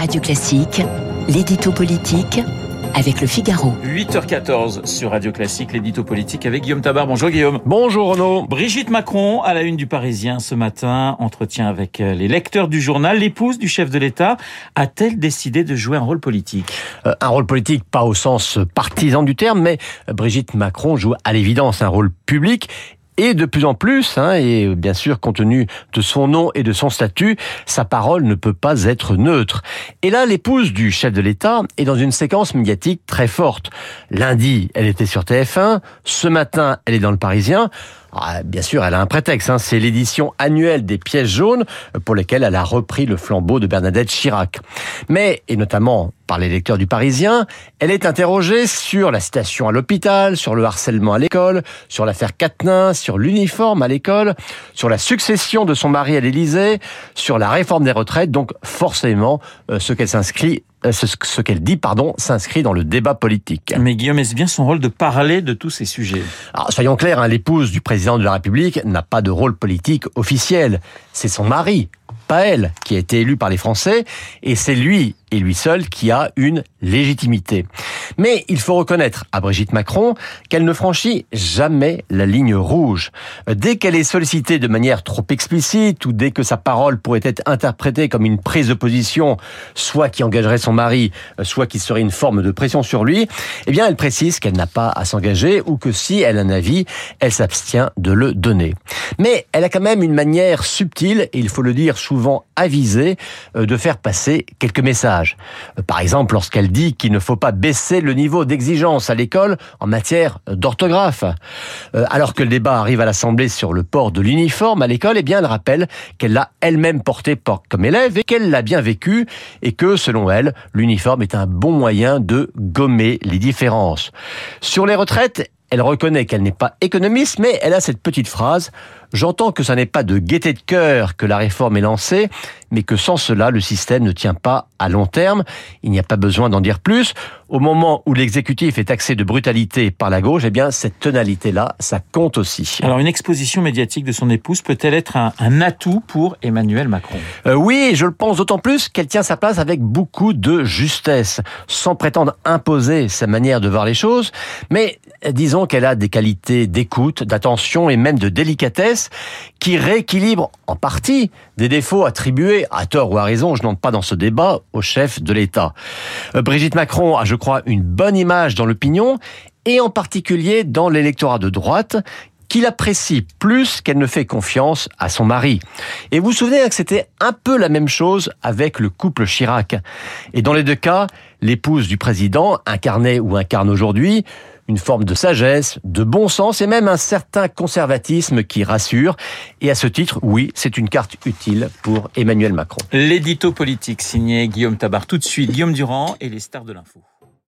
Radio Classique, l'édito politique avec le Figaro. 8h14 sur Radio Classique, l'édito politique avec Guillaume Tabar. Bonjour Guillaume. Bonjour Renaud. Brigitte Macron, à la une du Parisien ce matin, entretien avec les lecteurs du journal. L'épouse du chef de l'État a-t-elle décidé de jouer un rôle politique? Euh, Un rôle politique, pas au sens partisan du terme, mais Brigitte Macron joue à l'évidence un rôle public et de plus en plus, hein, et bien sûr compte tenu de son nom et de son statut, sa parole ne peut pas être neutre. Et là, l'épouse du chef de l'État est dans une séquence médiatique très forte. Lundi, elle était sur TF1, ce matin, elle est dans le Parisien. Ah, bien sûr, elle a un prétexte. Hein. C'est l'édition annuelle des pièces jaunes pour lesquelles elle a repris le flambeau de Bernadette Chirac. Mais, et notamment par les lecteurs du Parisien, elle est interrogée sur la citation à l'hôpital, sur le harcèlement à l'école, sur l'affaire Quatennin, sur l'uniforme à l'école, sur la succession de son mari à l'Élysée, sur la réforme des retraites. Donc, forcément, euh, ce qu'elle s'inscrit euh, ce, qu'elle dit, pardon, s'inscrit dans le débat politique. Mais Guillaume, est-ce bien son rôle de parler de tous ces sujets? Alors, soyons clairs, hein, l'épouse du président de la République n'a pas de rôle politique officiel. C'est son mari, pas elle, qui a été élu par les Français, et c'est lui et lui seul qui a une légitimité. Mais il faut reconnaître à Brigitte Macron qu'elle ne franchit jamais la ligne rouge. Dès qu'elle est sollicitée de manière trop explicite ou dès que sa parole pourrait être interprétée comme une prise de position, soit qui engagerait son mari, soit qui serait une forme de pression sur lui, eh bien elle précise qu'elle n'a pas à s'engager ou que si elle a un avis, elle s'abstient de le donner. Mais elle a quand même une manière subtile, et il faut le dire souvent avisée, euh, de faire passer quelques messages. Par exemple, lorsqu'elle dit qu'il ne faut pas baisser le niveau d'exigence à l'école en matière d'orthographe. Euh, alors que le débat arrive à l'Assemblée sur le port de l'uniforme à l'école, eh bien, elle rappelle qu'elle l'a elle-même porté comme élève et qu'elle l'a bien vécu et que, selon elle, l'uniforme est un bon moyen de gommer les différences. Sur les retraites, elle reconnaît qu'elle n'est pas économiste, mais elle a cette petite phrase J'entends que ça n'est pas de gaieté de cœur que la réforme est lancée, mais que sans cela, le système ne tient pas à long terme. Il n'y a pas besoin d'en dire plus. Au moment où l'exécutif est taxé de brutalité par la gauche, eh bien, cette tonalité-là, ça compte aussi. Alors, une exposition médiatique de son épouse peut-elle être un, atout pour Emmanuel Macron? Euh, Oui, je le pense d'autant plus qu'elle tient sa place avec beaucoup de justesse, sans prétendre imposer sa manière de voir les choses, mais disons qu'elle a des qualités d'écoute, d'attention et même de délicatesse qui rééquilibre en partie des défauts attribués, à tort ou à raison, je n'entre pas dans ce débat, au chef de l'État. Euh, Brigitte Macron a, je crois, une bonne image dans l'opinion, et en particulier dans l'électorat de droite, qu'il apprécie plus qu'elle ne fait confiance à son mari. Et vous vous souvenez que c'était un peu la même chose avec le couple Chirac. Et dans les deux cas, l'épouse du président incarnait ou incarne aujourd'hui une forme de sagesse, de bon sens et même un certain conservatisme qui rassure. Et à ce titre, oui, c'est une carte utile pour Emmanuel Macron. L'édito politique signé Guillaume Tabar. Tout de suite, Guillaume Durand et les stars de l'info.